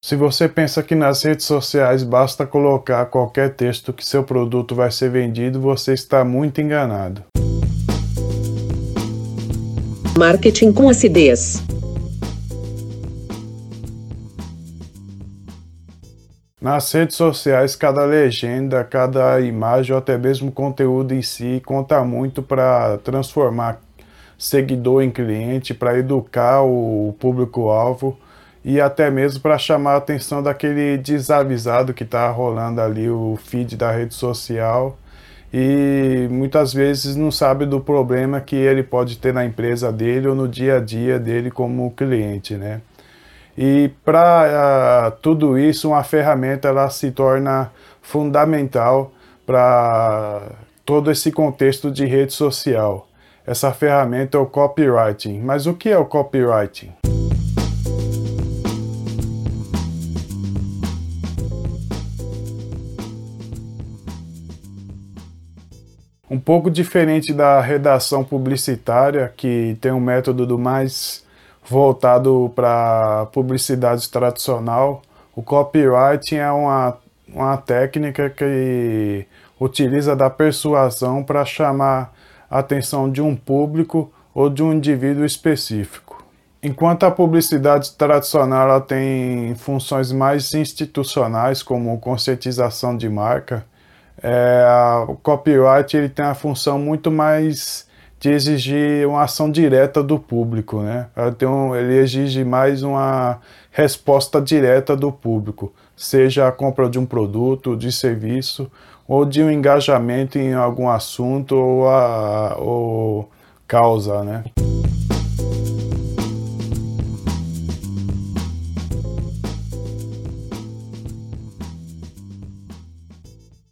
Se você pensa que nas redes sociais basta colocar qualquer texto que seu produto vai ser vendido, você está muito enganado. Marketing com acidez. Nas redes sociais, cada legenda, cada imagem ou até mesmo conteúdo em si conta muito para transformar seguidor em cliente, para educar o público-alvo e até mesmo para chamar a atenção daquele desavisado que está rolando ali o feed da rede social e muitas vezes não sabe do problema que ele pode ter na empresa dele ou no dia a dia dele como cliente, né? E para uh, ah, tudo isso, uma ferramenta ela se torna fundamental para todo esse contexto de rede social. Essa ferramenta é o copywriting. Mas o que é o copywriting? Um pouco diferente da redação publicitária, que tem um método do mais voltado para publicidade tradicional, o copywriting é uma, uma técnica que utiliza da persuasão para chamar a atenção de um público ou de um indivíduo específico. Enquanto a publicidade tradicional tem funções mais institucionais, como conscientização de marca, é, o copyright ele tem a função muito mais de exigir uma ação direta do público, né? Um, ele exige mais uma resposta direta do público, seja a compra de um produto, de serviço, ou de um engajamento em algum assunto ou, a, ou causa, né?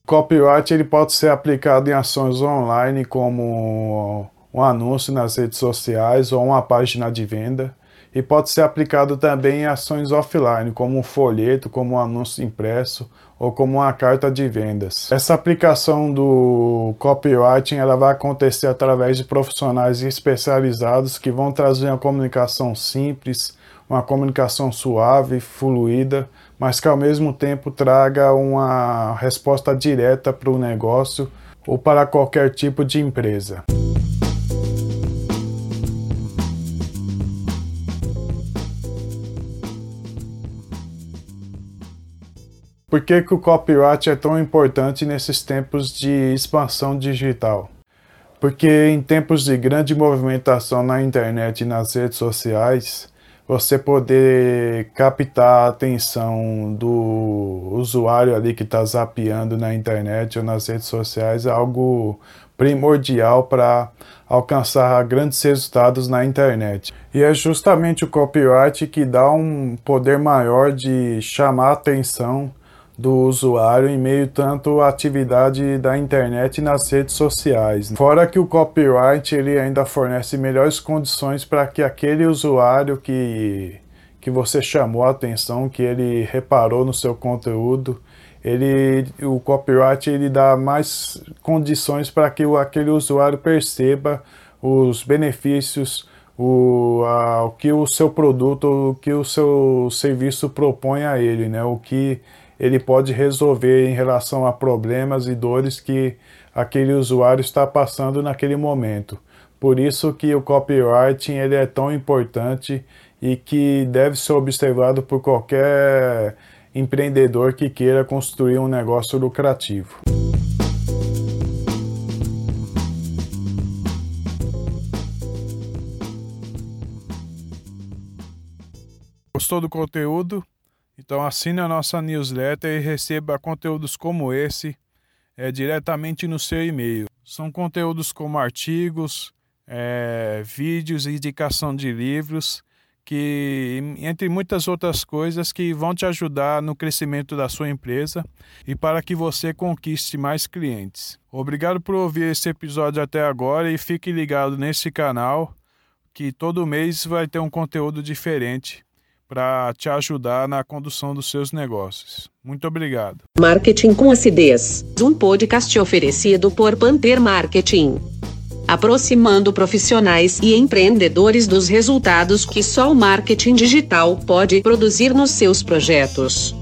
Copyright ele pode ser aplicado em ações online como um anúncio nas redes sociais ou uma página de venda e pode ser aplicado também em ações offline, como um folheto, como um anúncio impresso ou como uma carta de vendas. Essa aplicação do copywriting ela vai acontecer através de profissionais especializados que vão trazer uma comunicação simples, uma comunicação suave, fluida, mas que ao mesmo tempo traga uma resposta direta para o negócio ou para qualquer tipo de empresa. Por que, que o copyright é tão importante nesses tempos de expansão digital? Porque em tempos de grande movimentação na internet e nas redes sociais, você poder captar a atenção do usuário ali que está zapeando na internet ou nas redes sociais é algo primordial para alcançar grandes resultados na internet. E é justamente o copyright que dá um poder maior de chamar a atenção do usuário em meio tanto à atividade da internet e nas redes sociais. Fora que o copyright ele ainda fornece melhores condições para que aquele usuário que, que você chamou a atenção, que ele reparou no seu conteúdo, ele, o copyright ele dá mais condições para que aquele usuário perceba os benefícios, o, a, o que o seu produto, o que o seu serviço propõe a ele, né? o que ele pode resolver em relação a problemas e dores que aquele usuário está passando naquele momento. Por isso que o copywriting ele é tão importante e que deve ser observado por qualquer empreendedor que queira construir um negócio lucrativo. Gostou do conteúdo? Então assine a nossa newsletter e receba conteúdos como esse é, diretamente no seu e-mail. São conteúdos como artigos, é, vídeos indicação de livros, que entre muitas outras coisas que vão te ajudar no crescimento da sua empresa e para que você conquiste mais clientes. Obrigado por ouvir esse episódio até agora e fique ligado nesse canal que todo mês vai ter um conteúdo diferente para te ajudar na condução dos seus negócios. Muito obrigado. Marketing com acidez. Um podcast oferecido por Panther Marketing. aproximando profissionais e empreendedores dos resultados que só o marketing digital pode produzir nos seus projetos.